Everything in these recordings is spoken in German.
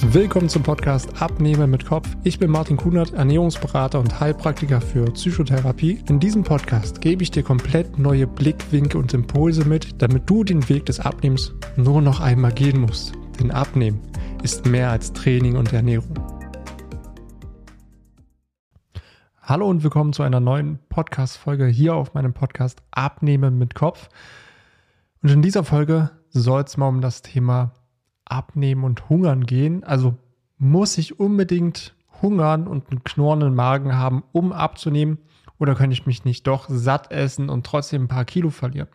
Willkommen zum Podcast Abnehmen mit Kopf. Ich bin Martin Kunert, Ernährungsberater und Heilpraktiker für Psychotherapie. In diesem Podcast gebe ich dir komplett neue Blickwinkel und Impulse mit, damit du den Weg des Abnehmens nur noch einmal gehen musst. Denn Abnehmen ist mehr als Training und Ernährung. Hallo und willkommen zu einer neuen Podcast-Folge hier auf meinem Podcast Abnehmen mit Kopf. Und in dieser Folge soll es mal um das Thema Abnehmen und Hungern gehen. Also muss ich unbedingt hungern und einen knorrenden Magen haben, um abzunehmen? Oder kann ich mich nicht doch satt essen und trotzdem ein paar Kilo verlieren?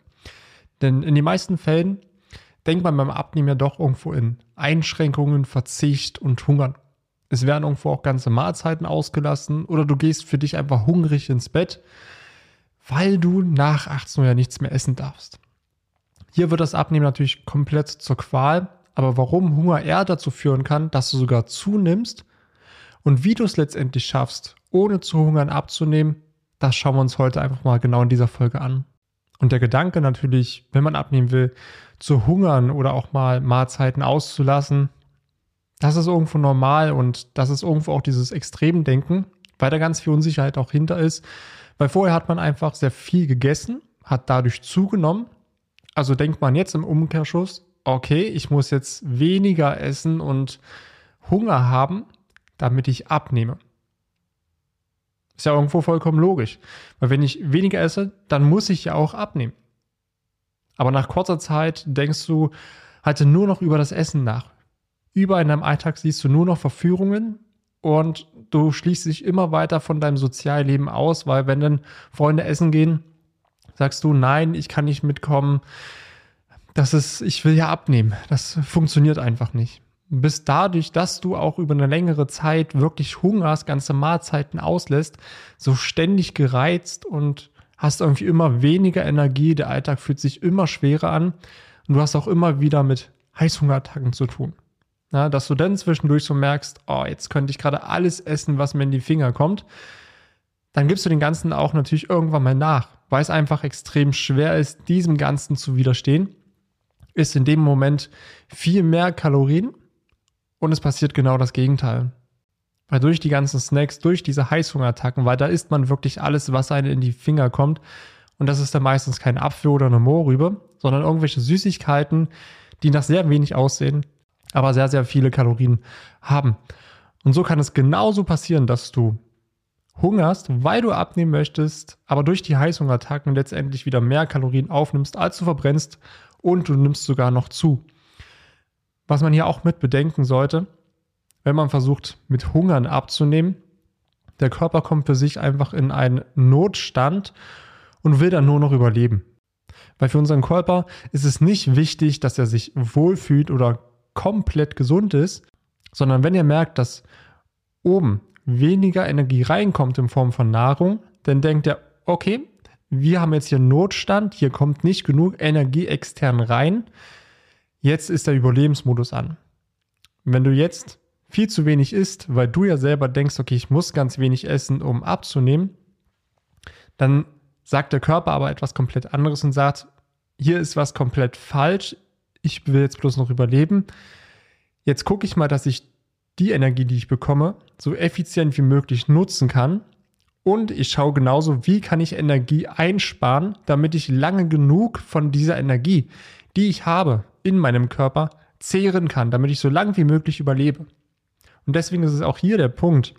Denn in den meisten Fällen denkt man beim Abnehmen ja doch irgendwo in Einschränkungen, Verzicht und Hungern. Es werden irgendwo auch ganze Mahlzeiten ausgelassen oder du gehst für dich einfach hungrig ins Bett, weil du nach 18 Uhr ja nichts mehr essen darfst. Hier wird das Abnehmen natürlich komplett zur Qual, aber warum Hunger eher dazu führen kann, dass du sogar zunimmst und wie du es letztendlich schaffst, ohne zu hungern abzunehmen, das schauen wir uns heute einfach mal genau in dieser Folge an. Und der Gedanke natürlich, wenn man abnehmen will, zu hungern oder auch mal Mahlzeiten auszulassen, das ist irgendwo normal und das ist irgendwo auch dieses Extremdenken, weil da ganz viel Unsicherheit auch hinter ist. Weil vorher hat man einfach sehr viel gegessen, hat dadurch zugenommen also denkt man jetzt im Umkehrschluss, okay, ich muss jetzt weniger essen und Hunger haben, damit ich abnehme. Ist ja irgendwo vollkommen logisch. Weil wenn ich weniger esse, dann muss ich ja auch abnehmen. Aber nach kurzer Zeit denkst du halt nur noch über das Essen nach. Über in deinem Alltag siehst du nur noch Verführungen und du schließt dich immer weiter von deinem Sozialleben aus, weil wenn dann Freunde essen gehen, Sagst du, nein, ich kann nicht mitkommen. Das ist, ich will ja abnehmen. Das funktioniert einfach nicht. Bis dadurch, dass du auch über eine längere Zeit wirklich hungerst, ganze Mahlzeiten auslässt, so ständig gereizt und hast irgendwie immer weniger Energie, der Alltag fühlt sich immer schwerer an und du hast auch immer wieder mit Heißhungerattacken zu tun. Ja, dass du dann zwischendurch so merkst, oh, jetzt könnte ich gerade alles essen, was mir in die Finger kommt. Dann gibst du den Ganzen auch natürlich irgendwann mal nach weil es einfach extrem schwer ist, diesem Ganzen zu widerstehen, ist in dem Moment viel mehr Kalorien und es passiert genau das Gegenteil. Weil durch die ganzen Snacks, durch diese Heißhungerattacken, weil da isst man wirklich alles, was einem in die Finger kommt. Und das ist dann meistens kein Apfel oder eine Mohrrübe, sondern irgendwelche Süßigkeiten, die nach sehr wenig aussehen, aber sehr, sehr viele Kalorien haben. Und so kann es genauso passieren, dass du hungerst, weil du abnehmen möchtest, aber durch die Heißhungerattacken letztendlich wieder mehr Kalorien aufnimmst, als du verbrennst und du nimmst sogar noch zu. Was man hier auch mit bedenken sollte, wenn man versucht, mit Hungern abzunehmen, der Körper kommt für sich einfach in einen Notstand und will dann nur noch überleben. Weil für unseren Körper ist es nicht wichtig, dass er sich wohlfühlt oder komplett gesund ist, sondern wenn er merkt, dass oben weniger Energie reinkommt in Form von Nahrung, dann denkt er, okay, wir haben jetzt hier Notstand, hier kommt nicht genug Energie extern rein. Jetzt ist der Überlebensmodus an. Wenn du jetzt viel zu wenig isst, weil du ja selber denkst, okay, ich muss ganz wenig essen, um abzunehmen, dann sagt der Körper aber etwas komplett anderes und sagt, hier ist was komplett falsch, ich will jetzt bloß noch überleben. Jetzt gucke ich mal, dass ich die Energie, die ich bekomme, so effizient wie möglich nutzen kann. Und ich schaue genauso, wie kann ich Energie einsparen, damit ich lange genug von dieser Energie, die ich habe in meinem Körper, zehren kann, damit ich so lange wie möglich überlebe. Und deswegen ist es auch hier der Punkt,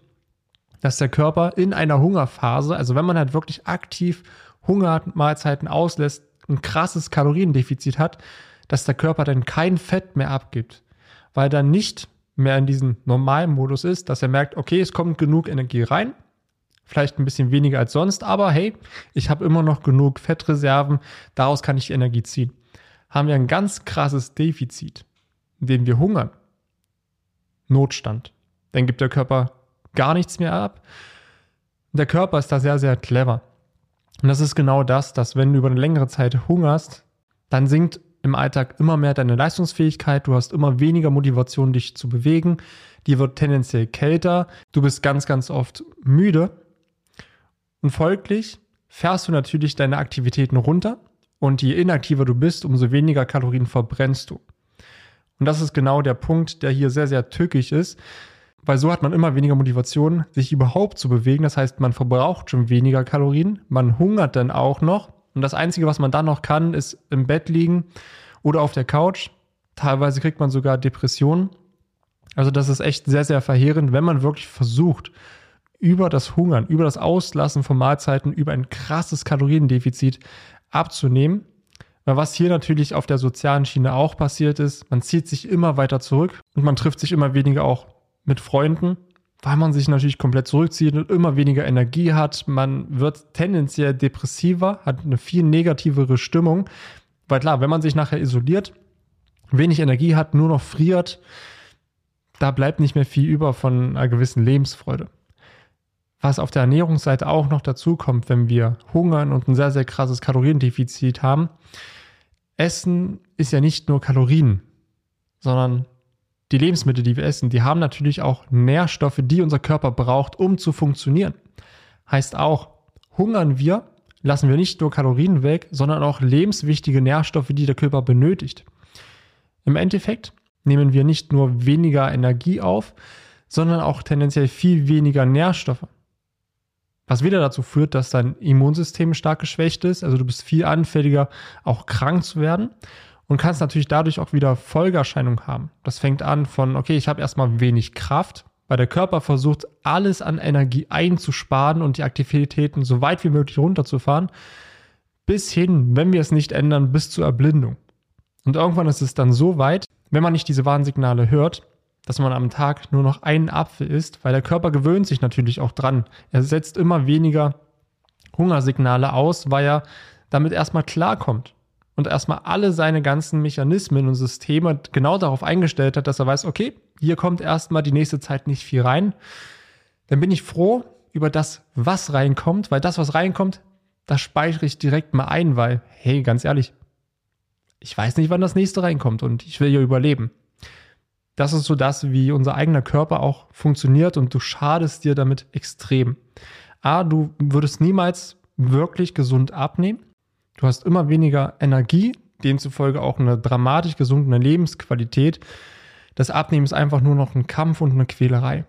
dass der Körper in einer Hungerphase, also wenn man halt wirklich aktiv Hungermahlzeiten auslässt, ein krasses Kaloriendefizit hat, dass der Körper dann kein Fett mehr abgibt, weil dann nicht mehr in diesem normalen Modus ist, dass er merkt, okay, es kommt genug Energie rein, vielleicht ein bisschen weniger als sonst, aber hey, ich habe immer noch genug Fettreserven, daraus kann ich Energie ziehen. Haben wir ein ganz krasses Defizit, in dem wir hungern, Notstand, dann gibt der Körper gar nichts mehr ab. Der Körper ist da sehr, sehr clever. Und das ist genau das, dass wenn du über eine längere Zeit hungerst, dann sinkt im Alltag immer mehr deine Leistungsfähigkeit, du hast immer weniger Motivation, dich zu bewegen, dir wird tendenziell kälter, du bist ganz, ganz oft müde und folglich fährst du natürlich deine Aktivitäten runter und je inaktiver du bist, umso weniger Kalorien verbrennst du. Und das ist genau der Punkt, der hier sehr, sehr tückisch ist, weil so hat man immer weniger Motivation, sich überhaupt zu bewegen. Das heißt, man verbraucht schon weniger Kalorien, man hungert dann auch noch. Und das Einzige, was man dann noch kann, ist im Bett liegen oder auf der Couch. Teilweise kriegt man sogar Depressionen. Also das ist echt sehr, sehr verheerend, wenn man wirklich versucht, über das Hungern, über das Auslassen von Mahlzeiten, über ein krasses Kaloriendefizit abzunehmen. Weil was hier natürlich auf der sozialen Schiene auch passiert ist, man zieht sich immer weiter zurück und man trifft sich immer weniger auch mit Freunden, weil man sich natürlich komplett zurückzieht und immer weniger Energie hat. Man wird tendenziell depressiver, hat eine viel negativere Stimmung. Weil klar, wenn man sich nachher isoliert, wenig Energie hat, nur noch friert, da bleibt nicht mehr viel über von einer gewissen Lebensfreude. Was auf der Ernährungsseite auch noch dazu kommt, wenn wir hungern und ein sehr, sehr krasses Kaloriendefizit haben, Essen ist ja nicht nur Kalorien, sondern die Lebensmittel, die wir essen, die haben natürlich auch Nährstoffe, die unser Körper braucht, um zu funktionieren. Heißt auch, hungern wir, lassen wir nicht nur Kalorien weg, sondern auch lebenswichtige Nährstoffe, die der Körper benötigt. Im Endeffekt nehmen wir nicht nur weniger Energie auf, sondern auch tendenziell viel weniger Nährstoffe. Was wieder dazu führt, dass dein Immunsystem stark geschwächt ist. Also du bist viel anfälliger, auch krank zu werden und kannst natürlich dadurch auch wieder Folgerscheinungen haben. Das fängt an von, okay, ich habe erstmal wenig Kraft, weil der Körper versucht, alles an Energie einzusparen und die Aktivitäten so weit wie möglich runterzufahren, bis hin, wenn wir es nicht ändern, bis zur Erblindung. Und irgendwann ist es dann so weit, wenn man nicht diese Warnsignale hört, dass man am Tag nur noch einen Apfel isst, weil der Körper gewöhnt sich natürlich auch dran. Er setzt immer weniger Hungersignale aus, weil er damit erstmal klarkommt und erstmal alle seine ganzen Mechanismen und Systeme genau darauf eingestellt hat, dass er weiß, okay, hier kommt erstmal die nächste Zeit nicht viel rein. Dann bin ich froh über das, was reinkommt, weil das, was reinkommt, das speichere ich direkt mal ein, weil, hey, ganz ehrlich, ich weiß nicht, wann das nächste reinkommt und ich will ja überleben. Das ist so das, wie unser eigener Körper auch funktioniert und du schadest dir damit extrem. A, du würdest niemals wirklich gesund abnehmen. Du hast immer weniger Energie, demzufolge auch eine dramatisch gesunkene Lebensqualität. Das Abnehmen ist einfach nur noch ein Kampf und eine Quälerei.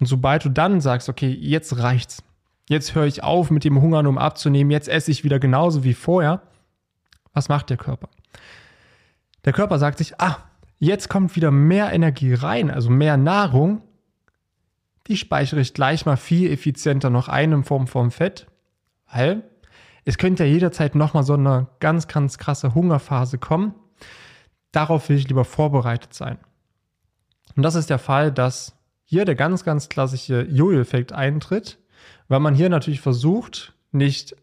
Und sobald du dann sagst, okay, jetzt reicht's, jetzt höre ich auf mit dem Hungern, um abzunehmen, jetzt esse ich wieder genauso wie vorher, was macht der Körper? Der Körper sagt sich, ah, Jetzt kommt wieder mehr Energie rein, also mehr Nahrung. Die speichere ich gleich mal viel effizienter noch ein in Form von Fett, weil es könnte ja jederzeit nochmal so eine ganz, ganz krasse Hungerphase kommen. Darauf will ich lieber vorbereitet sein. Und das ist der Fall, dass hier der ganz, ganz klassische Jojo-Effekt eintritt, weil man hier natürlich versucht, nicht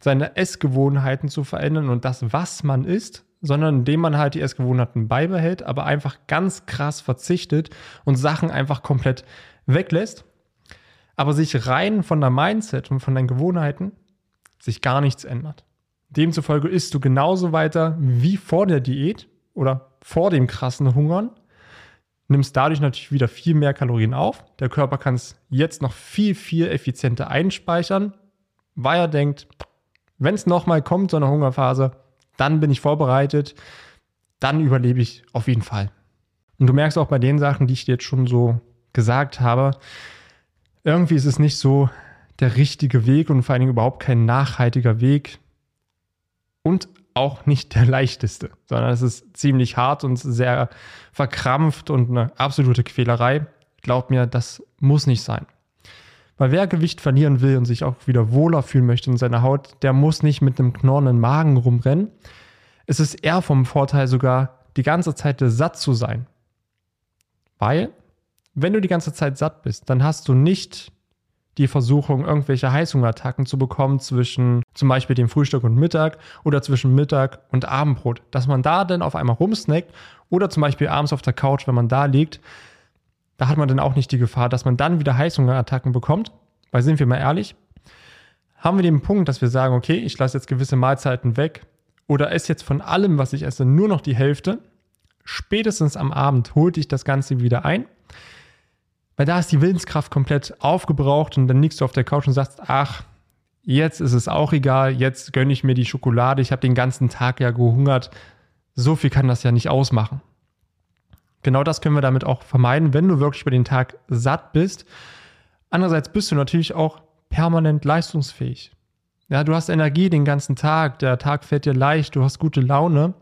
seine Essgewohnheiten zu verändern und das, was man isst, sondern indem man halt die Essgewohnheiten beibehält, aber einfach ganz krass verzichtet und Sachen einfach komplett weglässt, aber sich rein von der Mindset und von deinen Gewohnheiten sich gar nichts ändert. Demzufolge isst du genauso weiter wie vor der Diät oder vor dem krassen Hungern, nimmst dadurch natürlich wieder viel mehr Kalorien auf. Der Körper kann es jetzt noch viel, viel effizienter einspeichern, weil er denkt, wenn es nochmal kommt, so eine Hungerphase, dann bin ich vorbereitet, dann überlebe ich auf jeden Fall. Und du merkst auch bei den Sachen, die ich dir jetzt schon so gesagt habe, irgendwie ist es nicht so der richtige Weg und vor allen Dingen überhaupt kein nachhaltiger Weg und auch nicht der leichteste, sondern es ist ziemlich hart und sehr verkrampft und eine absolute Quälerei. Glaub mir, das muss nicht sein. Weil wer Gewicht verlieren will und sich auch wieder wohler fühlen möchte in seiner Haut, der muss nicht mit einem knorrenden Magen rumrennen. Es ist eher vom Vorteil sogar, die ganze Zeit satt zu sein. Weil, wenn du die ganze Zeit satt bist, dann hast du nicht die Versuchung, irgendwelche Heißhungerattacken zu bekommen zwischen zum Beispiel dem Frühstück und Mittag oder zwischen Mittag und Abendbrot. Dass man da dann auf einmal rumsnackt oder zum Beispiel abends auf der Couch, wenn man da liegt, da hat man dann auch nicht die Gefahr, dass man dann wieder Heißhungerattacken bekommt. Weil sind wir mal ehrlich, haben wir den Punkt, dass wir sagen, okay, ich lasse jetzt gewisse Mahlzeiten weg oder esse jetzt von allem, was ich esse, nur noch die Hälfte. Spätestens am Abend holt dich das Ganze wieder ein. Weil da ist die Willenskraft komplett aufgebraucht und dann liegst du auf der Couch und sagst, ach, jetzt ist es auch egal, jetzt gönne ich mir die Schokolade, ich habe den ganzen Tag ja gehungert. So viel kann das ja nicht ausmachen. Genau das können wir damit auch vermeiden, wenn du wirklich über den Tag satt bist. Andererseits bist du natürlich auch permanent leistungsfähig. Ja, du hast Energie den ganzen Tag, der Tag fällt dir leicht, du hast gute Laune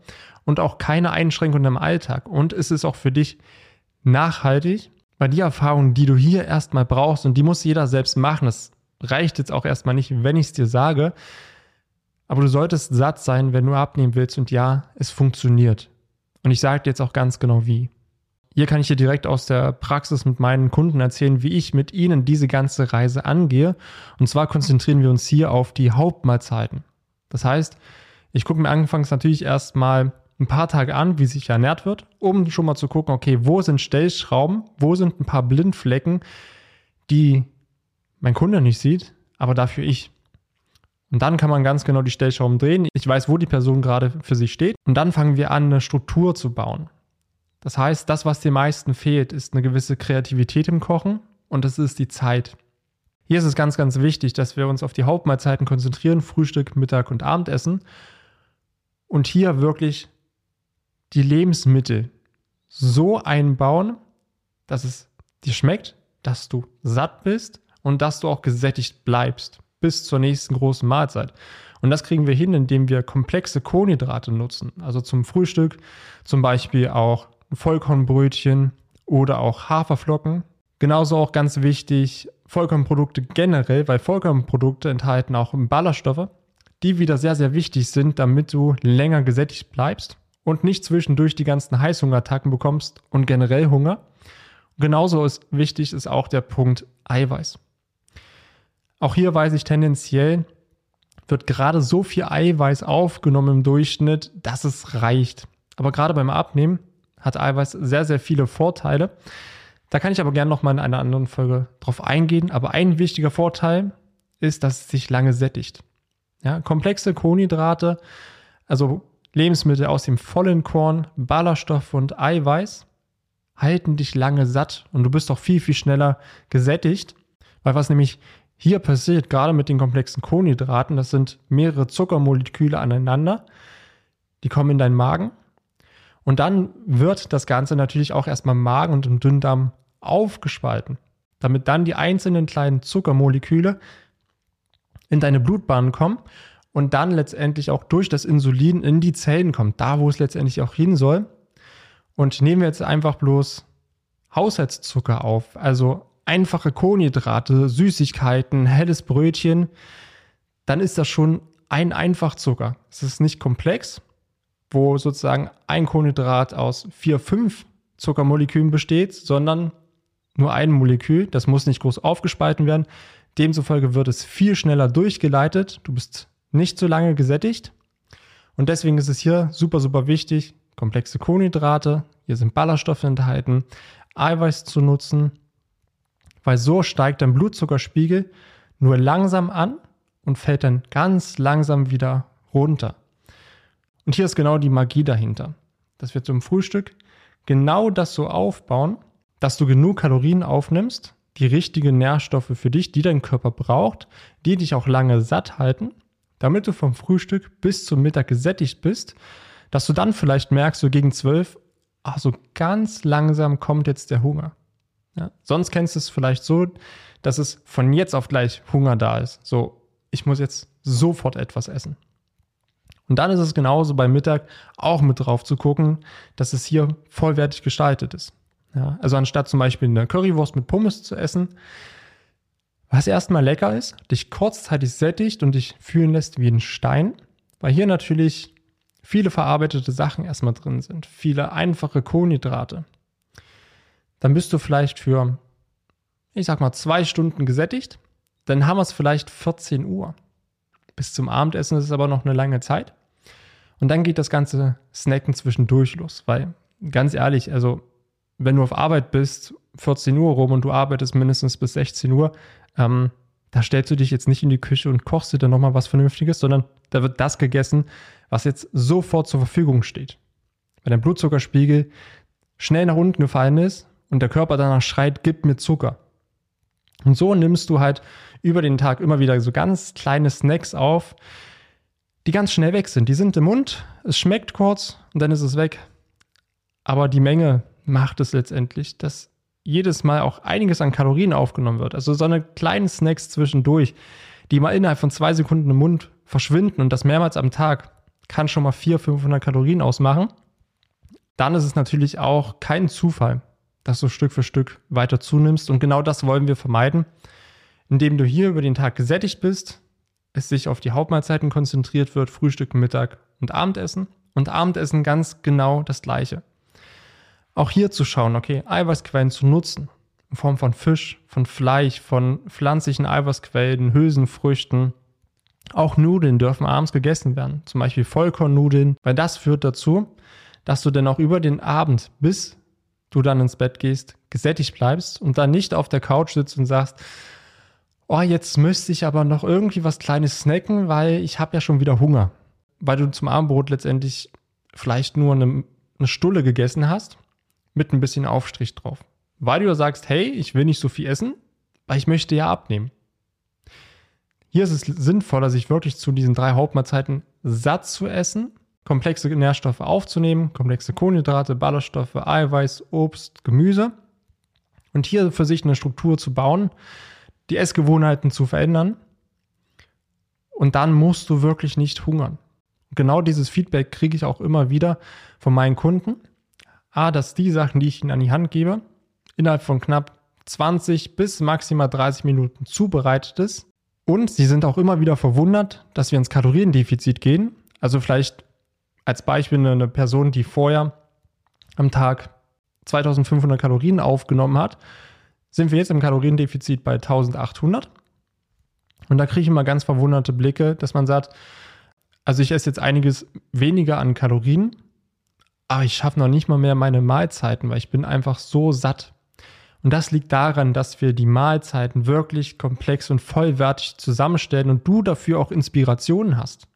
und auch keine Einschränkungen im Alltag. Und es ist auch für dich nachhaltig, weil die Erfahrung, die du hier erstmal brauchst, und die muss jeder selbst machen, das reicht jetzt auch erstmal nicht, wenn ich es dir sage, aber du solltest satt sein, wenn du abnehmen willst und ja, es funktioniert. Und ich sage dir jetzt auch ganz genau wie. Hier kann ich dir direkt aus der Praxis mit meinen Kunden erzählen, wie ich mit ihnen diese ganze Reise angehe. Und zwar konzentrieren wir uns hier auf die Hauptmahlzeiten. Das heißt, ich gucke mir anfangs natürlich erstmal ein paar Tage an, wie sich ernährt wird, um schon mal zu gucken, okay, wo sind Stellschrauben, wo sind ein paar Blindflecken, die mein Kunde nicht sieht, aber dafür ich. Und dann kann man ganz genau die Stellschrauben drehen. Ich weiß, wo die Person gerade für sich steht. Und dann fangen wir an, eine Struktur zu bauen. Das heißt, das, was den meisten fehlt, ist eine gewisse Kreativität im Kochen und das ist die Zeit. Hier ist es ganz, ganz wichtig, dass wir uns auf die Hauptmahlzeiten konzentrieren, Frühstück, Mittag und Abendessen. Und hier wirklich die Lebensmittel so einbauen, dass es dir schmeckt, dass du satt bist und dass du auch gesättigt bleibst bis zur nächsten großen Mahlzeit. Und das kriegen wir hin, indem wir komplexe Kohlenhydrate nutzen. Also zum Frühstück zum Beispiel auch Vollkornbrötchen oder auch Haferflocken. Genauso auch ganz wichtig Vollkornprodukte generell, weil Vollkornprodukte enthalten auch Ballaststoffe, die wieder sehr, sehr wichtig sind, damit du länger gesättigt bleibst und nicht zwischendurch die ganzen Heißhungerattacken bekommst und generell Hunger. Genauso ist wichtig ist auch der Punkt Eiweiß. Auch hier weiß ich tendenziell, wird gerade so viel Eiweiß aufgenommen im Durchschnitt, dass es reicht. Aber gerade beim Abnehmen hat Eiweiß sehr, sehr viele Vorteile. Da kann ich aber gerne nochmal in einer anderen Folge drauf eingehen. Aber ein wichtiger Vorteil ist, dass es sich lange sättigt. Ja, komplexe Kohlenhydrate, also Lebensmittel aus dem vollen Korn, Ballaststoff und Eiweiß, halten dich lange satt und du bist auch viel, viel schneller gesättigt. Weil was nämlich hier passiert, gerade mit den komplexen Kohlenhydraten, das sind mehrere Zuckermoleküle aneinander, die kommen in deinen Magen und dann wird das Ganze natürlich auch erstmal im Magen und im Dünndarm aufgespalten, damit dann die einzelnen kleinen Zuckermoleküle in deine Blutbahn kommen und dann letztendlich auch durch das Insulin in die Zellen kommt, da wo es letztendlich auch hin soll. Und nehmen wir jetzt einfach bloß Haushaltszucker auf, also einfache Kohlenhydrate, Süßigkeiten, helles Brötchen, dann ist das schon ein Einfachzucker. Es ist nicht komplex, wo sozusagen ein Kohlenhydrat aus vier, fünf Zuckermolekülen besteht, sondern nur ein Molekül. Das muss nicht groß aufgespalten werden. Demzufolge wird es viel schneller durchgeleitet. Du bist nicht so lange gesättigt. Und deswegen ist es hier super, super wichtig, komplexe Kohlenhydrate, hier sind Ballaststoffe enthalten, Eiweiß zu nutzen weil so steigt dein Blutzuckerspiegel nur langsam an und fällt dann ganz langsam wieder runter. Und hier ist genau die Magie dahinter, dass wir zum Frühstück genau das so aufbauen, dass du genug Kalorien aufnimmst, die richtigen Nährstoffe für dich, die dein Körper braucht, die dich auch lange satt halten, damit du vom Frühstück bis zum Mittag gesättigt bist, dass du dann vielleicht merkst, so gegen zwölf, ach so ganz langsam kommt jetzt der Hunger. Ja? Sonst kennst du es vielleicht so, dass es von jetzt auf gleich Hunger da ist. So, ich muss jetzt sofort etwas essen. Und dann ist es genauso beim Mittag auch mit drauf zu gucken, dass es hier vollwertig gestaltet ist. Ja, also anstatt zum Beispiel eine Currywurst mit Pommes zu essen, was erstmal lecker ist, dich kurzzeitig sättigt und dich fühlen lässt wie ein Stein, weil hier natürlich viele verarbeitete Sachen erstmal drin sind, viele einfache Kohlenhydrate, dann bist du vielleicht für, ich sag mal, zwei Stunden gesättigt. Dann haben wir es vielleicht 14 Uhr. Bis zum Abendessen ist es aber noch eine lange Zeit. Und dann geht das ganze Snacken zwischendurch los, weil ganz ehrlich, also wenn du auf Arbeit bist, 14 Uhr rum und du arbeitest mindestens bis 16 Uhr, ähm, da stellst du dich jetzt nicht in die Küche und kochst dir dann nochmal was Vernünftiges, sondern da wird das gegessen, was jetzt sofort zur Verfügung steht. Weil dein Blutzuckerspiegel schnell nach unten gefallen ist und der Körper danach schreit, gib mir Zucker. Und so nimmst du halt über den Tag immer wieder so ganz kleine Snacks auf, die ganz schnell weg sind. Die sind im Mund, es schmeckt kurz und dann ist es weg. Aber die Menge macht es letztendlich, dass jedes Mal auch einiges an Kalorien aufgenommen wird. Also so eine kleinen Snacks zwischendurch, die mal innerhalb von zwei Sekunden im Mund verschwinden und das mehrmals am Tag, kann schon mal 400, 500 Kalorien ausmachen. Dann ist es natürlich auch kein Zufall, dass du Stück für Stück weiter zunimmst. Und genau das wollen wir vermeiden, indem du hier über den Tag gesättigt bist, es sich auf die Hauptmahlzeiten konzentriert wird, Frühstück, Mittag und Abendessen. Und Abendessen ganz genau das gleiche. Auch hier zu schauen, okay, Eiweißquellen zu nutzen, in Form von Fisch, von Fleisch, von pflanzlichen Eiweißquellen, Hülsenfrüchten. Auch Nudeln dürfen abends gegessen werden, zum Beispiel Vollkornnudeln, weil das führt dazu, dass du dann auch über den Abend, bis du dann ins Bett gehst, gesättigt bleibst und dann nicht auf der Couch sitzt und sagst, oh, jetzt müsste ich aber noch irgendwie was Kleines snacken, weil ich habe ja schon wieder Hunger. Weil du zum Abendbrot letztendlich vielleicht nur eine, eine Stulle gegessen hast, mit ein bisschen Aufstrich drauf. Weil du sagst, hey, ich will nicht so viel essen, weil ich möchte ja abnehmen. Hier ist es sinnvoller, sich wirklich zu diesen drei Hauptmahlzeiten satt zu essen, komplexe Nährstoffe aufzunehmen, komplexe Kohlenhydrate, Ballaststoffe, Eiweiß, Obst, Gemüse und hier für sich eine Struktur zu bauen, die Essgewohnheiten zu verändern. Und dann musst du wirklich nicht hungern. Genau dieses Feedback kriege ich auch immer wieder von meinen Kunden. A, dass die Sachen, die ich ihnen an die Hand gebe, innerhalb von knapp 20 bis maximal 30 Minuten zubereitet ist. Und sie sind auch immer wieder verwundert, dass wir ins Kaloriendefizit gehen. Also vielleicht als Beispiel eine Person, die vorher am Tag 2500 Kalorien aufgenommen hat sind wir jetzt im Kaloriendefizit bei 1800. Und da kriege ich immer ganz verwunderte Blicke, dass man sagt, also ich esse jetzt einiges weniger an Kalorien, aber ich schaffe noch nicht mal mehr meine Mahlzeiten, weil ich bin einfach so satt. Und das liegt daran, dass wir die Mahlzeiten wirklich komplex und vollwertig zusammenstellen und du dafür auch Inspirationen hast.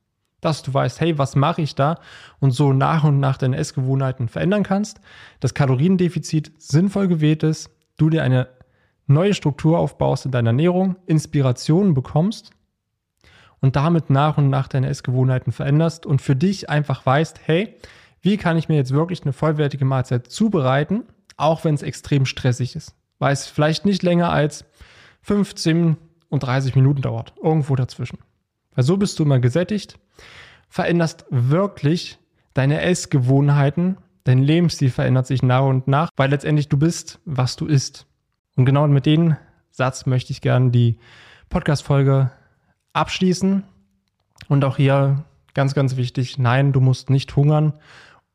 Dass du weißt, hey, was mache ich da? Und so nach und nach deine Essgewohnheiten verändern kannst, das Kaloriendefizit sinnvoll gewählt ist, du dir eine neue Struktur aufbaust in deiner Ernährung, Inspirationen bekommst und damit nach und nach deine Essgewohnheiten veränderst und für dich einfach weißt, hey, wie kann ich mir jetzt wirklich eine vollwertige Mahlzeit zubereiten, auch wenn es extrem stressig ist, weil es vielleicht nicht länger als 15 und 30 Minuten dauert, irgendwo dazwischen. Weil so bist du immer gesättigt, veränderst wirklich deine Essgewohnheiten, dein Lebensstil verändert sich nach und nach, weil letztendlich du bist, was du isst. Und genau mit dem Satz möchte ich gerne die Podcast-Folge abschließen. Und auch hier ganz, ganz wichtig, nein, du musst nicht hungern,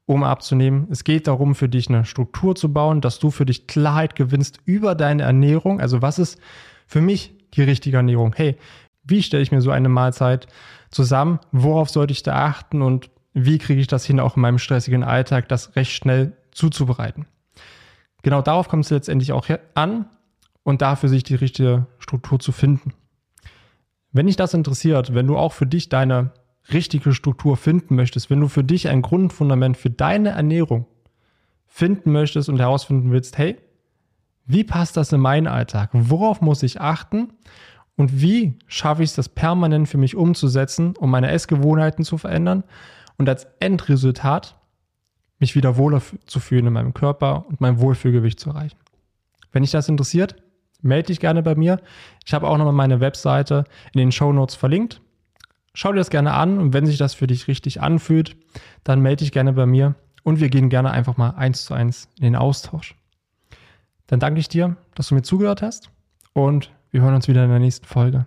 um abzunehmen. Es geht darum, für dich eine Struktur zu bauen, dass du für dich Klarheit gewinnst über deine Ernährung. Also was ist für mich die richtige Ernährung? Hey, wie stelle ich mir so eine Mahlzeit zusammen? Worauf sollte ich da achten? Und wie kriege ich das hin, auch in meinem stressigen Alltag, das recht schnell zuzubereiten? Genau darauf kommt es letztendlich auch an und dafür sich die richtige Struktur zu finden. Wenn dich das interessiert, wenn du auch für dich deine richtige Struktur finden möchtest, wenn du für dich ein Grundfundament für deine Ernährung finden möchtest und herausfinden willst, hey, wie passt das in meinen Alltag? Worauf muss ich achten? Und wie schaffe ich es, das permanent für mich umzusetzen, um meine Essgewohnheiten zu verändern? Und als Endresultat mich wieder wohler zu fühlen in meinem Körper und mein Wohlfühlgewicht zu erreichen. Wenn dich das interessiert, melde dich gerne bei mir. Ich habe auch nochmal meine Webseite in den Show Notes verlinkt. Schau dir das gerne an und wenn sich das für dich richtig anfühlt, dann melde dich gerne bei mir und wir gehen gerne einfach mal eins zu eins in den Austausch. Dann danke ich dir, dass du mir zugehört hast und wir hören uns wieder in der nächsten Folge.